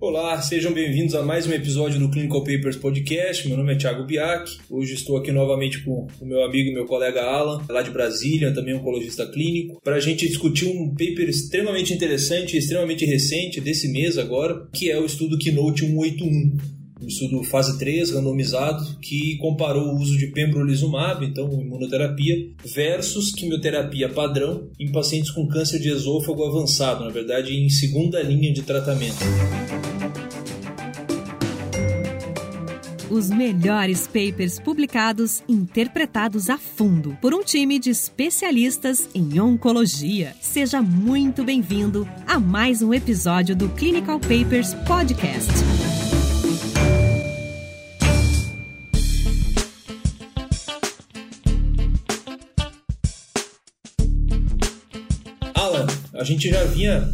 Olá, sejam bem-vindos a mais um episódio do Clinical Papers Podcast. Meu nome é Thiago Biak. Hoje estou aqui novamente com o meu amigo e meu colega Alan, lá de Brasília, também oncologista clínico, para a gente discutir um paper extremamente interessante, extremamente recente desse mês agora, que é o estudo Keynote 181 um estudo fase 3, randomizado, que comparou o uso de pembrolizumab, então imunoterapia, versus quimioterapia padrão em pacientes com câncer de esôfago avançado, na verdade em segunda linha de tratamento. Os melhores papers publicados, interpretados a fundo por um time de especialistas em oncologia. Seja muito bem-vindo a mais um episódio do Clinical Papers Podcast. A gente já vinha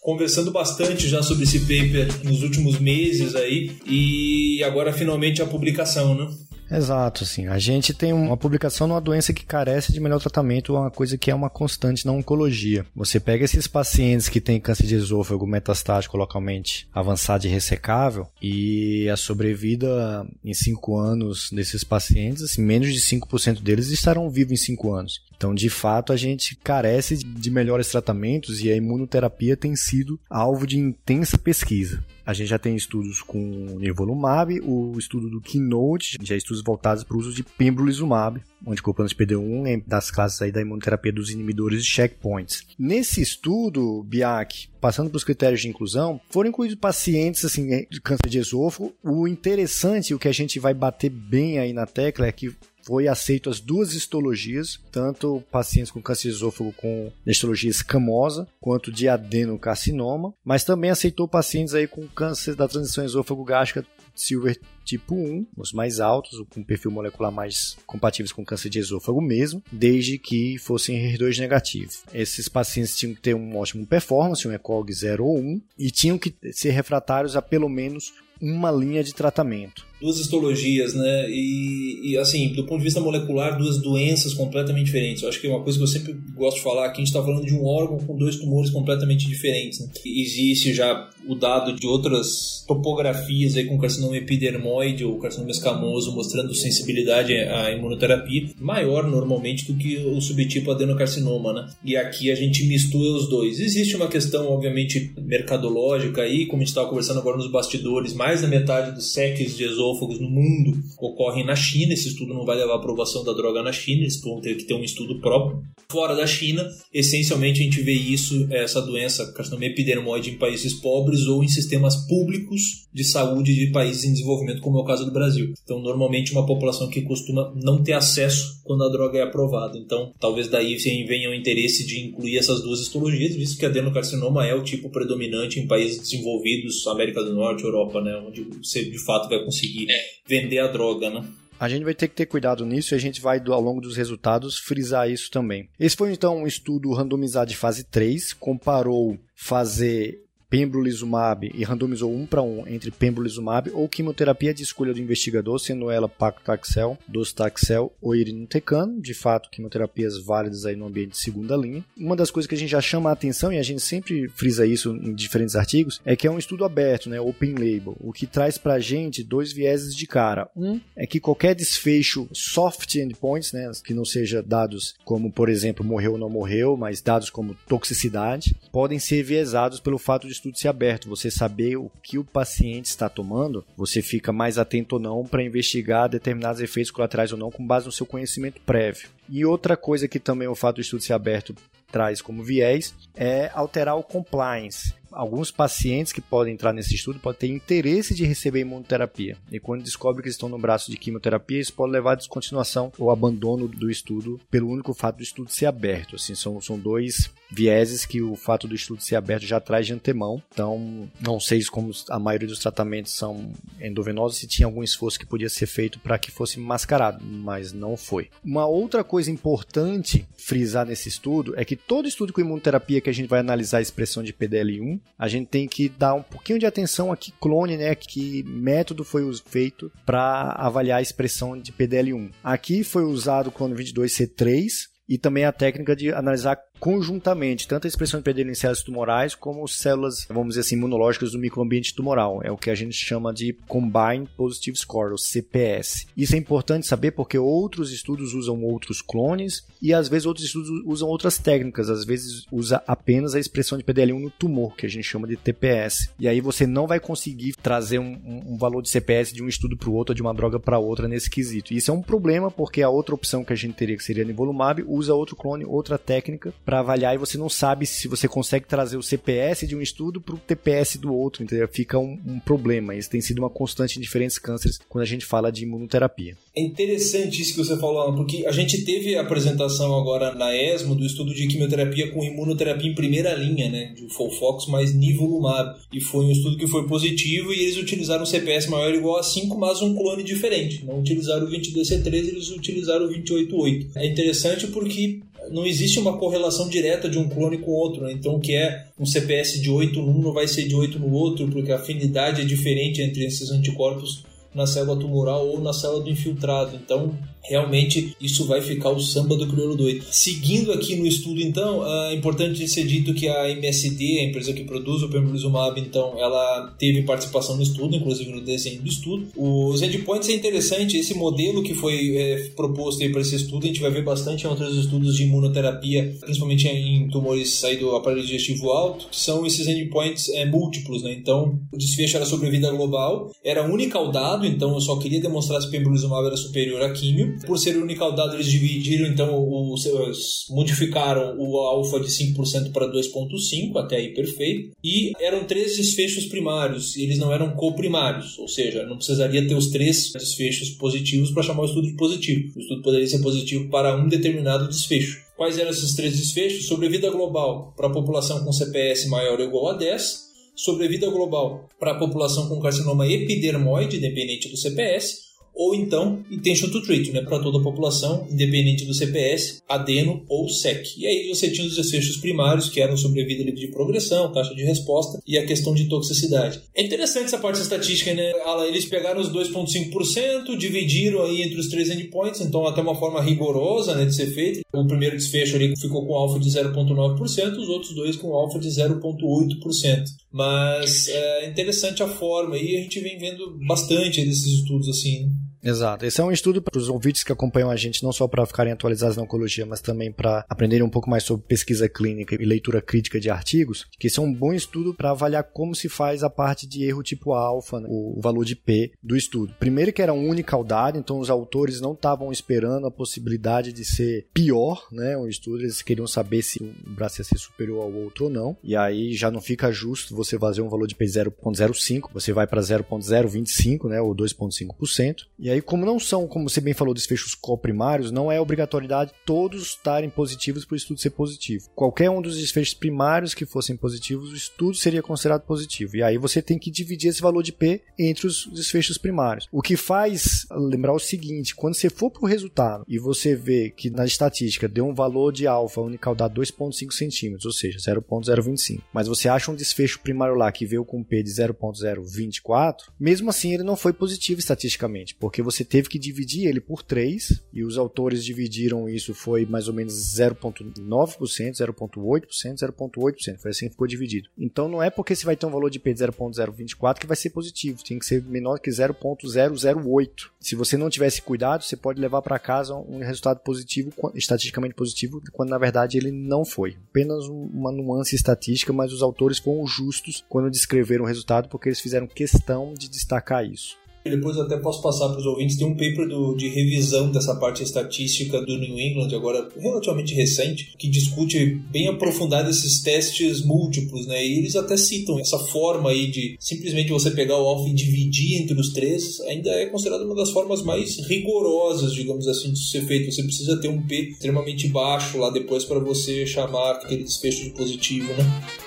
conversando bastante já sobre esse paper nos últimos meses aí e agora finalmente a publicação, né? Exato, assim. A gente tem uma publicação numa doença que carece de melhor tratamento, uma coisa que é uma constante na oncologia. Você pega esses pacientes que têm câncer de esôfago metastático localmente avançado e ressecável e a sobrevida em 5 anos desses pacientes, assim, menos de 5% deles estarão vivos em 5 anos. Então, de fato, a gente carece de melhores tratamentos e a imunoterapia tem sido alvo de intensa pesquisa. A gente já tem estudos com nivolumab, o estudo do Keynote, já estudos voltados para o uso de pembrolizumab, anticorpo anti-PD1 é das classes aí da imunoterapia dos inibidores de checkpoints. Nesse estudo, BIAC, passando para os critérios de inclusão, foram incluídos pacientes assim, de câncer de esôfago. O interessante, o que a gente vai bater bem aí na tecla é que foi aceito as duas histologias, tanto pacientes com câncer de esôfago com histologia escamosa, quanto de adenocarcinoma, mas também aceitou pacientes aí com câncer da transição esôfago-gástrica Silver tipo 1, os mais altos, com perfil molecular mais compatíveis com câncer de esôfago mesmo, desde que fossem HER2 negativos. Esses pacientes tinham que ter um ótimo performance, um ECOG 0 ou 1, e tinham que ser refratários a pelo menos uma linha de tratamento duas histologias, né? E, e, assim, do ponto de vista molecular, duas doenças completamente diferentes. Eu acho que é uma coisa que eu sempre gosto de falar, que a gente está falando de um órgão com dois tumores completamente diferentes. Né? Existe já o dado de outras topografias aí com carcinoma epidermoide ou carcinoma escamoso mostrando sensibilidade à imunoterapia maior normalmente do que o subtipo adenocarcinoma, né? E aqui a gente mistura os dois. Existe uma questão, obviamente, mercadológica aí, como a gente estava conversando agora nos bastidores, mais da metade dos seques de esôfago xenófobos no mundo ocorrem na China. Esse estudo não vai levar à aprovação da droga na China, eles vão ter que ter um estudo próprio. Fora da China, essencialmente a gente vê isso, essa doença carcinoma epidermoide em países pobres ou em sistemas públicos de saúde de países em desenvolvimento, como é o caso do Brasil. Então, normalmente uma população que costuma não ter acesso quando a droga é aprovada. Então, talvez daí venha o interesse de incluir essas duas histologias, visto que adenocarcinoma é o tipo predominante em países desenvolvidos, América do Norte, Europa, né, onde você de fato vai conseguir é. vender a droga, né? A gente vai ter que ter cuidado nisso e a gente vai, ao longo dos resultados, frisar isso também. Esse foi então um estudo randomizado de fase 3, comparou fazer pembrolizumab e randomizou um para um entre pembrolizumab ou quimioterapia de escolha do investigador, sendo ela paclitaxel, docetaxel ou irinotecano, de fato quimioterapias válidas aí no ambiente de segunda linha. Uma das coisas que a gente já chama a atenção e a gente sempre frisa isso em diferentes artigos é que é um estudo aberto, né, open label, o que traz para a gente dois vieses de cara. Um é que qualquer desfecho soft endpoints, né, que não seja dados como por exemplo morreu ou não morreu, mas dados como toxicidade, podem ser viesados pelo fato de estudo ser aberto, você saber o que o paciente está tomando, você fica mais atento ou não para investigar determinados efeitos colaterais ou não com base no seu conhecimento prévio. E outra coisa que também o fato do estudo ser aberto traz como viés é alterar o compliance alguns pacientes que podem entrar nesse estudo podem ter interesse de receber imunoterapia. E quando descobre que estão no braço de quimioterapia, isso pode levar à descontinuação ou abandono do estudo pelo único fato do estudo ser aberto. Assim, são, são dois vieses que o fato do estudo ser aberto já traz de antemão. Então, não sei como a maioria dos tratamentos são endovenosos, se tinha algum esforço que podia ser feito para que fosse mascarado, mas não foi. Uma outra coisa importante frisar nesse estudo é que todo estudo com imunoterapia que a gente vai analisar a expressão de PDL1, a gente tem que dar um pouquinho de atenção a que clone, né, que método foi feito para avaliar a expressão de PDL1. Aqui foi usado o clone 22C3, e também a técnica de analisar conjuntamente tanto a expressão de PD em células tumorais como células, vamos dizer assim, imunológicas do microambiente tumoral. É o que a gente chama de Combined Positive Score, ou CPS. Isso é importante saber porque outros estudos usam outros clones e às vezes outros estudos usam outras técnicas. Às vezes usa apenas a expressão de PDL1 no tumor, que a gente chama de TPS. E aí você não vai conseguir trazer um, um valor de CPS de um estudo para o outro, de uma droga para outra nesse quesito. Isso é um problema porque a outra opção que a gente teria, que seria nivolumab, usa outro clone, outra técnica para avaliar e você não sabe se você consegue trazer o CPS de um estudo para o TPS do outro, entendeu? Fica um, um, problema. Isso tem sido uma constante em diferentes cânceres quando a gente fala de imunoterapia. É interessante isso que você falou, porque a gente teve a apresentação agora na ESMO do estudo de quimioterapia com imunoterapia em primeira linha, né, de Folfox mais nivolumab, e foi um estudo que foi positivo e eles utilizaram CPS maior ou igual a 5, mas um clone diferente. Não utilizaram o 22C13, eles utilizaram o 288. É interessante porque não existe uma correlação direta de um clone com o outro. Né? Então, que é um CPS de 8 num não vai ser de 8 no outro, porque a afinidade é diferente entre esses anticorpos na célula tumoral ou na célula do infiltrado. Então, realmente isso vai ficar o samba do crioulo doido. Seguindo aqui no estudo, então, é importante ser dito que a MSD, a empresa que produz o pembrolizumab, então, ela teve participação no estudo, inclusive no desenho do estudo. Os endpoints é interessante, esse modelo que foi é, proposto para esse estudo, a gente vai ver bastante em outros estudos de imunoterapia, principalmente em tumores aí do aparelho digestivo alto, que são esses endpoints é, múltiplos, né? Então, o desfecho era sobrevida global, era unicaudado, então eu só queria demonstrar se pembrolizumab era superior a químio, por ser unicaudado, eles dividiram, então, os modificaram o alfa de 5% para 2,5%, até aí perfeito. E eram três desfechos primários, eles não eram coprimários, ou seja, não precisaria ter os três desfechos positivos para chamar o estudo de positivo. O estudo poderia ser positivo para um determinado desfecho. Quais eram esses três desfechos? Sobrevida global para a população com CPS maior ou igual a 10, sobrevida global para a população com carcinoma epidermoide, dependente do CPS, ou então intention to treat, né, para toda a população, independente do CPS, adeno ou SEC. E aí você tinha os desfechos primários, que eram sobrevida livre de progressão, taxa de resposta e a questão de toxicidade. É interessante essa parte estatística, né? Eles pegaram os 2,5%, dividiram aí entre os três endpoints, então até uma forma rigorosa né, de ser feita. O primeiro desfecho ali ficou com alfa de 0,9%, os outros dois com alfa de 0,8%. Mas é interessante a forma e a gente vem vendo bastante desses estudos assim. Exato. Esse é um estudo para os ouvintes que acompanham a gente, não só para ficarem atualizados na oncologia, mas também para aprenderem um pouco mais sobre pesquisa clínica e leitura crítica de artigos, que esse é um bom estudo para avaliar como se faz a parte de erro tipo alfa, né, o valor de P do estudo. Primeiro que era unicaudade, então os autores não estavam esperando a possibilidade de ser pior, né, um estudo, eles queriam saber se o braço ia ser superior ao outro ou não, e aí já não fica justo você fazer um valor de P 0.05, você vai para 0.025, né, ou 2.5%, e aí, como não são, como você bem falou, desfechos coprimários, não é obrigatoriedade todos estarem positivos para o estudo ser positivo. Qualquer um dos desfechos primários que fossem positivos, o estudo seria considerado positivo. E aí você tem que dividir esse valor de P entre os desfechos primários. O que faz lembrar o seguinte: quando você for para o resultado e você vê que na estatística deu um valor de alfa unicaudado 2,5 centímetros, ou seja, 0,025, mas você acha um desfecho primário lá que veio com P de 0,024, mesmo assim ele não foi positivo estatisticamente, porque porque você teve que dividir ele por 3 e os autores dividiram isso foi mais ou menos 0.9%, 0.8%, 0.8%, foi assim que ficou dividido. Então não é porque você vai ter um valor de P de 0.024 que vai ser positivo, tem que ser menor que 0.008. Se você não tivesse cuidado, você pode levar para casa um resultado positivo, estatisticamente positivo, quando na verdade ele não foi. Apenas uma nuance estatística, mas os autores foram justos quando descreveram o resultado porque eles fizeram questão de destacar isso. Depois até posso passar para os ouvintes. Tem um paper do, de revisão dessa parte estatística do New England, agora relativamente recente, que discute bem aprofundado esses testes múltiplos, né? E eles até citam essa forma aí de simplesmente você pegar o alfa e dividir entre os três, ainda é considerada uma das formas mais rigorosas, digamos assim, de ser feito. Você precisa ter um P extremamente baixo lá depois para você chamar aquele desfecho de positivo, né?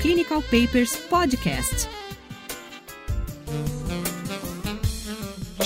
Clinical Papers Podcast.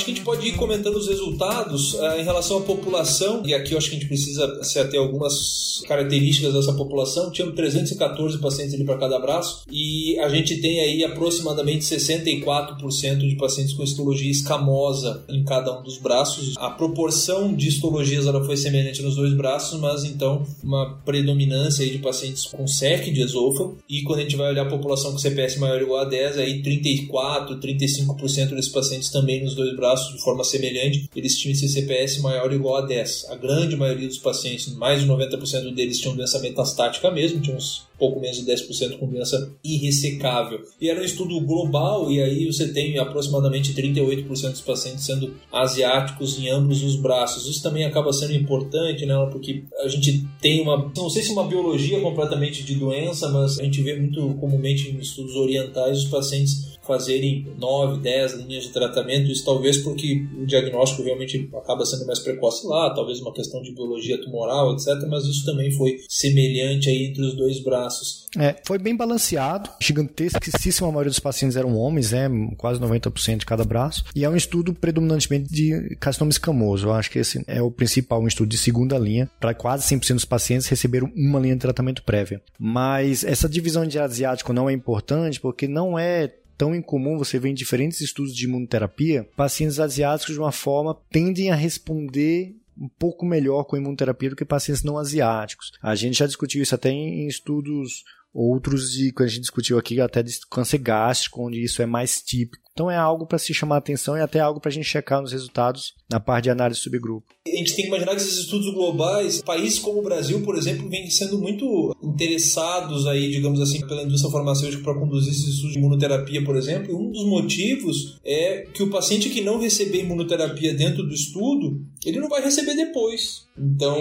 Acho que a gente pode ir comentando os resultados uh, em relação à população, e aqui eu acho que a gente precisa se ater algumas características dessa população. Tínhamos 314 pacientes ali para cada braço, e a gente tem aí aproximadamente 64% de pacientes com histologia escamosa em cada um dos braços. A proporção de histologias ela foi semelhante nos dois braços, mas então uma predominância aí de pacientes com SEC de esôfago, e quando a gente vai olhar a população com CPS maior ou igual a 10, aí 34, 35% desses pacientes também nos dois braços, de forma semelhante, eles tinham esse CPS maior ou igual a 10. A grande maioria dos pacientes, mais de 90% deles tinham doença metastática mesmo, tinham uns pouco menos de 10% com doença irressecável. E era um estudo global, e aí você tem aproximadamente 38% dos pacientes sendo asiáticos em ambos os braços. Isso também acaba sendo importante, né? Porque a gente tem uma, não sei se uma biologia completamente de doença, mas a gente vê muito comumente em estudos orientais os pacientes fazerem 9, 10 linhas de tratamento, isso talvez porque o diagnóstico realmente acaba sendo mais precoce lá, talvez uma questão de biologia tumoral, etc, mas isso também foi semelhante aí entre os dois braços. É, foi bem balanceado, gigantesquíssima maioria dos pacientes eram homens, né, quase 90% de cada braço, e é um estudo predominantemente de carcinoma escamoso, eu acho que esse é o principal, um estudo de segunda linha, para quase 100% dos pacientes receberam uma linha de tratamento prévia. Mas essa divisão de asiático não é importante porque não é tão incomum você vê em diferentes estudos de imunoterapia, pacientes asiáticos de uma forma tendem a responder um pouco melhor com imunoterapia do que pacientes não asiáticos. A gente já discutiu isso até em estudos outros de que a gente discutiu aqui até de câncer gástrico, onde isso é mais típico. Então é algo para se chamar a atenção e até algo para a gente checar nos resultados na parte de análise subgrupo. A gente tem que imaginar que esses estudos globais, países como o Brasil, por exemplo, vêm sendo muito interessados aí, digamos assim, pela indústria farmacêutica para conduzir esses estudos de imunoterapia, por exemplo. E um dos motivos é que o paciente que não receber imunoterapia dentro do estudo, ele não vai receber depois. Então,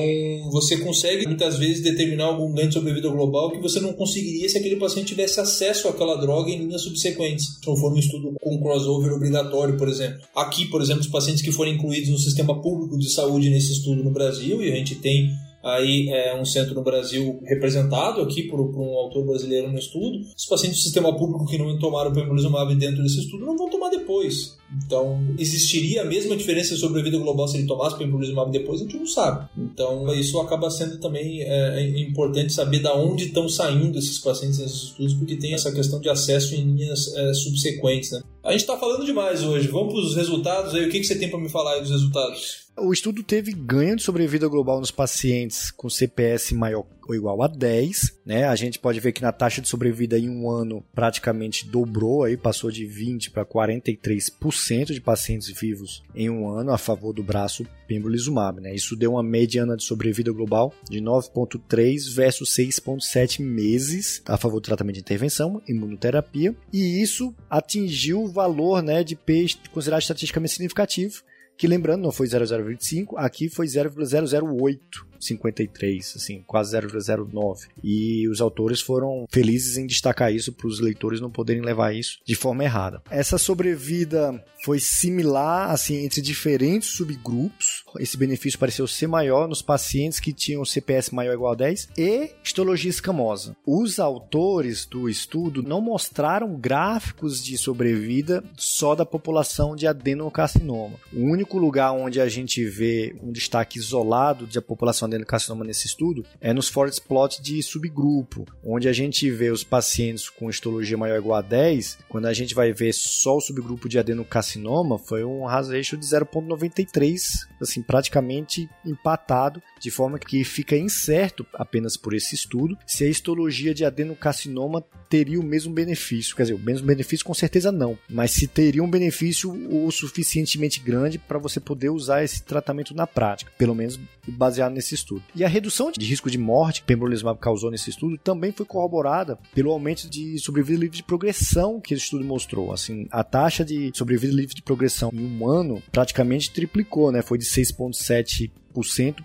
você consegue muitas vezes determinar algum ganho de sobrevida global que você não conseguiria se aquele paciente tivesse acesso àquela droga em linhas subsequentes. Se não for um estudo com crossover obrigatório, por exemplo. Aqui, por exemplo, os pacientes que forem incluídos no sistema público de saúde nesse estudo no Brasil, e a gente tem aí é um centro no Brasil representado aqui por, por, um autor brasileiro no estudo. Os pacientes do sistema público que não tomaram pembrolizumab dentro desse estudo não vão tomar depois. Então, existiria a mesma diferença sobre a vida global se ele tomasse pembrolizumab depois? A gente não sabe. Então, isso acaba sendo também é, é importante saber da onde estão saindo esses pacientes nesses estudos, porque tem essa questão de acesso em linhas é, subsequentes, né? A gente está falando demais hoje. Vamos para os resultados aí. O que, que você tem para me falar aí dos resultados? O estudo teve ganho de sobrevida global nos pacientes com CPS maior ou igual a 10, né? A gente pode ver que na taxa de sobrevida em um ano praticamente dobrou aí, passou de 20 para 43% de pacientes vivos em um ano a favor do braço pembrolizumab, né? Isso deu uma mediana de sobrevida global de 9.3 versus 6.7 meses a favor do tratamento de intervenção, imunoterapia, e isso atingiu o valor, né, de P considerado estatisticamente significativo, que lembrando, não foi 0025, aqui foi 0,008 53, assim, quase 0,09. E os autores foram felizes em destacar isso para os leitores não poderem levar isso de forma errada. Essa sobrevida foi similar, assim, entre diferentes subgrupos. Esse benefício pareceu ser maior nos pacientes que tinham CPS maior ou igual a 10 e histologia escamosa. Os autores do estudo não mostraram gráficos de sobrevida só da população de adenocarcinoma. O único lugar onde a gente vê um destaque isolado de a adenocarcinoma nesse estudo é nos forest plot de subgrupo, onde a gente vê os pacientes com histologia maior ou igual a 10, quando a gente vai ver só o subgrupo de adenocarcinoma, foi um hazard ratio de 0.93, assim, praticamente empatado, de forma que fica incerto apenas por esse estudo se a histologia de adenocarcinoma teria o mesmo benefício, quer dizer, o mesmo benefício com certeza não, mas se teria um benefício o suficientemente grande para você poder usar esse tratamento na prática, pelo menos baseado nesse estudo. E a redução de risco de morte que pembrolizumab causou nesse estudo também foi corroborada pelo aumento de sobrevida livre de progressão que esse estudo mostrou. Assim, a taxa de sobrevida livre de progressão em um ano praticamente triplicou, né? Foi de 6,7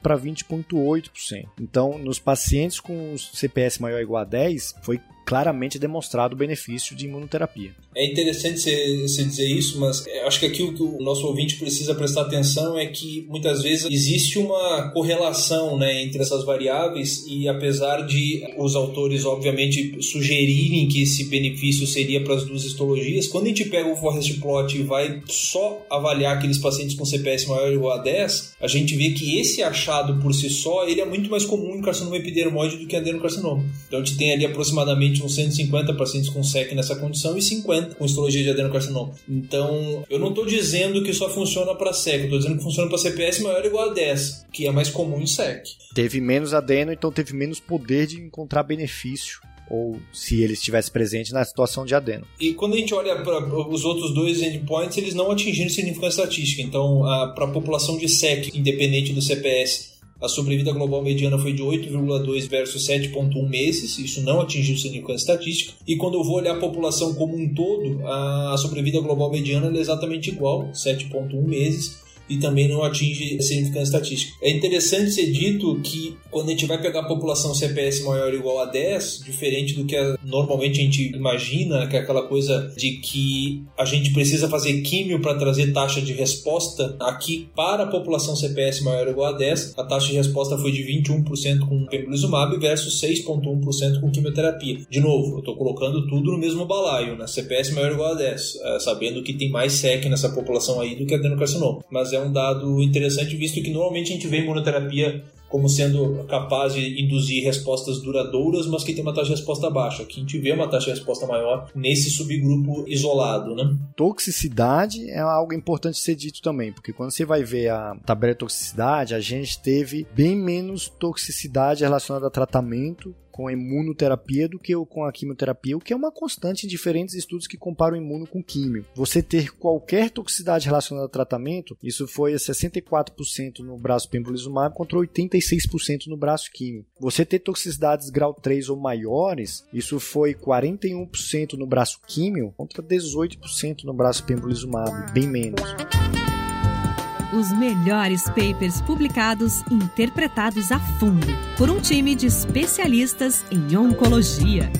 para 20,8%. Então, nos pacientes com CPS maior ou igual a 10, foi claramente demonstrado o benefício de imunoterapia. É interessante você dizer isso, mas acho que aqui o que o nosso ouvinte precisa prestar atenção é que muitas vezes existe uma correlação né, entre essas variáveis e apesar de os autores obviamente sugerirem que esse benefício seria para as duas histologias, quando a gente pega o forest plot e vai só avaliar aqueles pacientes com CPS maior ou igual a 10, a gente vê que esse achado por si só ele é muito mais comum em carcinoma epidermoide do que adenocarcinoma. Então a gente tem ali aproximadamente uns 150 pacientes com SEC nessa condição e 50 com histologia de adenocarcinoma. Então eu não estou dizendo que só funciona para SEC, eu estou dizendo que funciona para CPS maior ou igual a 10, que é mais comum em SEC. Teve menos adeno, então teve menos poder de encontrar benefício ou se ele estivesse presente na situação de adeno. E quando a gente olha para os outros dois endpoints, eles não atingiram significância estatística. Então, para a população de SEC, independente do CPS, a sobrevida global mediana foi de 8,2 versus 7,1 meses, isso não atingiu significância estatística. E quando eu vou olhar a população como um todo, a sobrevida global mediana é exatamente igual, 7,1 meses e também não atinge significância estatística. É interessante ser dito que quando a gente vai pegar a população CPS maior ou igual a 10, diferente do que a, normalmente a gente imagina, que é aquela coisa de que a gente precisa fazer químio para trazer taxa de resposta, aqui para a população CPS maior ou igual a 10, a taxa de resposta foi de 21% com pembrolizumab versus 6,1% com quimioterapia. De novo, eu estou colocando tudo no mesmo balaio, né? CPS maior ou igual a 10, é, sabendo que tem mais SEC nessa população aí do que adenocarcinoma. Mas é um dado interessante, visto que normalmente a gente vê imunoterapia como sendo capaz de induzir respostas duradouras, mas que tem uma taxa de resposta baixa. Aqui a gente vê uma taxa de resposta maior nesse subgrupo isolado, né? Toxicidade é algo importante ser dito também, porque quando você vai ver a tabela de toxicidade, a gente teve bem menos toxicidade relacionada a tratamento com a imunoterapia do que com a quimioterapia, o que é uma constante em diferentes estudos que comparam imuno com químio. Você ter qualquer toxicidade relacionada ao tratamento, isso foi 64% no braço pembrolizumab contra 86% no braço químio. Você ter toxicidades grau 3 ou maiores, isso foi 41% no braço químio contra 18% no braço pembrolizumab, bem menos. Os melhores papers publicados e interpretados a fundo por um time de especialistas em oncologia.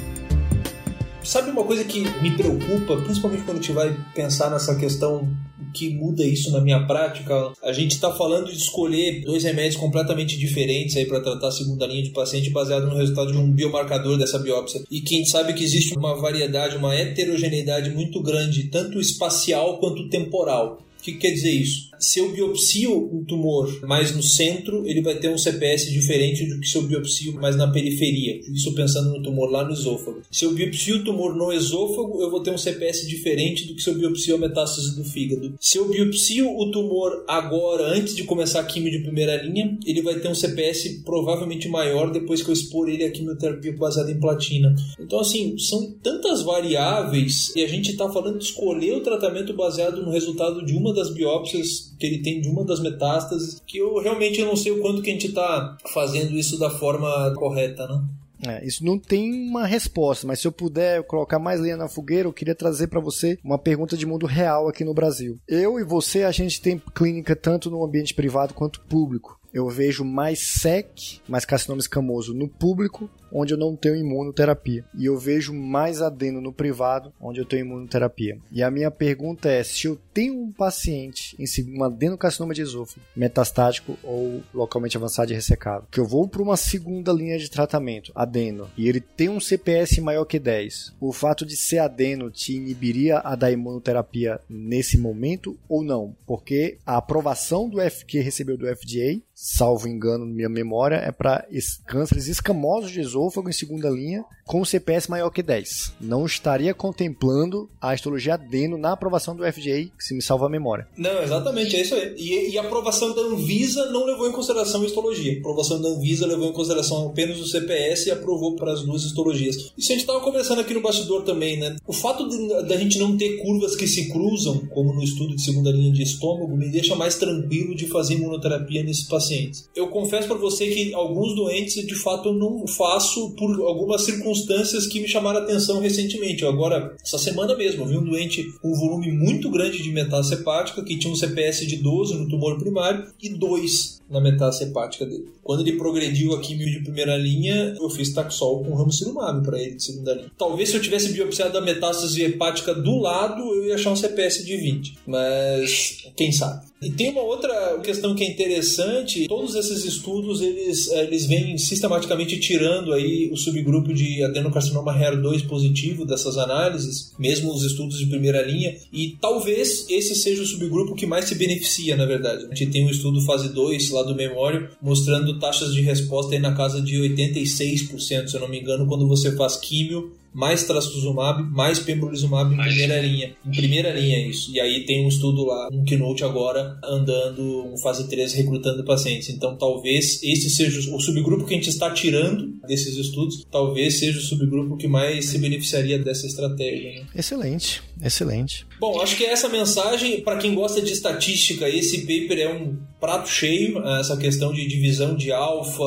Sabe uma coisa que me preocupa, principalmente quando a gente vai pensar nessa questão que muda isso na minha prática? A gente está falando de escolher dois remédios completamente diferentes aí para tratar a segunda linha de paciente baseado no resultado de um biomarcador dessa biópsia. E quem sabe que existe uma variedade, uma heterogeneidade muito grande, tanto espacial quanto temporal. Que quer dizer isso? Se eu biopsio um tumor mais no centro, ele vai ter um CPS diferente do que se eu biopsio mais na periferia. Isso pensando no tumor lá no esôfago. Se eu biopsio o tumor no esôfago, eu vou ter um CPS diferente do que se eu biopsio a metástase do fígado. Se eu biopsio o tumor agora, antes de começar a quimio de primeira linha, ele vai ter um CPS provavelmente maior depois que eu expor ele à quimioterapia baseada em platina. Então, assim, são tantas variáveis e a gente está falando de escolher o tratamento baseado no resultado de uma das biópsias que ele tem de uma das metástases, que eu realmente não sei o quanto que a gente está fazendo isso da forma correta, né? É, isso não tem uma resposta, mas se eu puder colocar mais lenha na fogueira, eu queria trazer para você uma pergunta de mundo real aqui no Brasil. Eu e você, a gente tem clínica tanto no ambiente privado quanto público eu vejo mais SEC, mais carcinoma escamoso no público, onde eu não tenho imunoterapia. E eu vejo mais adeno no privado, onde eu tenho imunoterapia. E a minha pergunta é, se eu tenho um paciente em um adenocarcinoma de esôfago, metastático ou localmente avançado e ressecado, que eu vou para uma segunda linha de tratamento, adeno, e ele tem um CPS maior que 10, o fato de ser adeno te inibiria a da imunoterapia nesse momento ou não? Porque a aprovação do F que recebeu do FDA salvo engano minha memória, é para cânceres escamosos de esôfago em segunda linha com CPS maior que 10. Não estaria contemplando a histologia adeno na aprovação do FDA, se me salva a memória. Não, exatamente, é isso aí. E, e a aprovação da Anvisa não levou em consideração a histologia. A aprovação da Anvisa levou em consideração apenas o CPS e aprovou para as duas histologias. Isso a gente estava conversando aqui no bastidor também, né? O fato da gente não ter curvas que se cruzam, como no estudo de segunda linha de estômago, me deixa mais tranquilo de fazer imunoterapia nesses pacientes. Eu confesso para você que alguns doentes, de fato, eu não faço por algumas circunstâncias que me chamaram a atenção recentemente. Eu agora, essa semana mesmo, eu vi um doente com um volume muito grande de metástase hepática, que tinha um CPS de 12 no tumor primário e 2 na metástase hepática dele. Quando ele progrediu a quimio de primeira linha, eu fiz Taxol com ramucirumab para ele de segunda linha. Talvez se eu tivesse biopsiado a metástase hepática do lado, eu ia achar um CPS de 20, mas quem sabe. E tem uma outra questão que é interessante, todos esses estudos eles, eh, eles vêm sistematicamente tirando aí o subgrupo de adenocarcinoma HER2 positivo dessas análises, mesmo os estudos de primeira linha, e talvez esse seja o subgrupo que mais se beneficia, na verdade. A gente tem um estudo fase 2 lá do Memório mostrando taxas de resposta aí na casa de 86%, se eu não me engano, quando você faz químio mais trastuzumab, mais pembrolizumab em primeira linha. Em primeira linha é isso. E aí tem um estudo lá, um keynote agora, andando um fase 3 recrutando pacientes. Então talvez esse seja o subgrupo que a gente está tirando desses estudos, talvez seja o subgrupo que mais se beneficiaria dessa estratégia. Né? Excelente, excelente. Bom, acho que essa mensagem, para quem gosta de estatística, esse paper é um prato cheio, essa questão de divisão de alfa,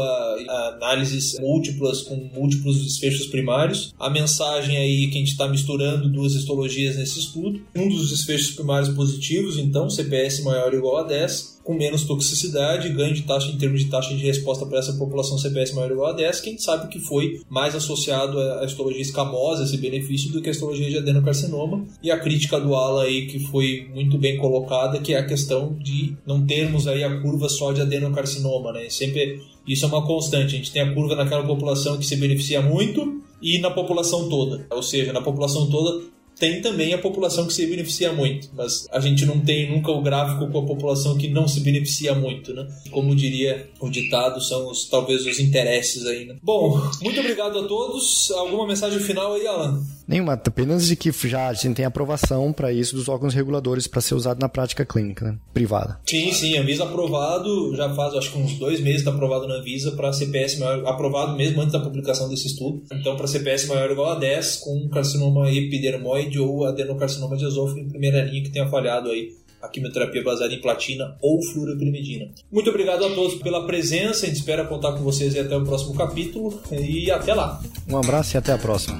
análises múltiplas com múltiplos desfechos primários. A mensagem aí que a gente está misturando duas histologias nesse estudo. Um dos desfechos primários positivos, então, CPS maior ou igual a 10 com menos toxicidade, ganho de taxa em termos de taxa de resposta para essa população CPS maior ou igual a 10, quem sabe que foi mais associado à histologia escamosa, esse benefício, do que a histologia de adenocarcinoma. E a crítica do Alan aí, que foi muito bem colocada, que é a questão de não termos aí a curva só de adenocarcinoma, né? Sempre isso é uma constante. A gente tem a curva naquela população que se beneficia muito e na população toda. Ou seja, na população toda tem também a população que se beneficia muito, mas a gente não tem nunca o gráfico com a população que não se beneficia muito, né? Como diria o ditado, são os, talvez os interesses aí, né? Bom, muito obrigado a todos. Alguma mensagem final aí, Alan? Nenhuma, apenas de que já a gente tem aprovação para isso dos órgãos reguladores para ser usado na prática clínica, né? privada. Sim, sim, Anvisa aprovado, já faz acho que uns dois meses está aprovado na Anvisa para CPS maior, aprovado mesmo antes da publicação desse estudo. Então, para CPS maior ou igual a 10, com carcinoma epidermoide ou adenocarcinoma de esôfago em primeira linha que tenha falhado aí a quimioterapia baseada em platina ou fluoropyrimidina. Muito obrigado a todos pela presença, a gente espera contar com vocês até o próximo capítulo e até lá. Um abraço e até a próxima.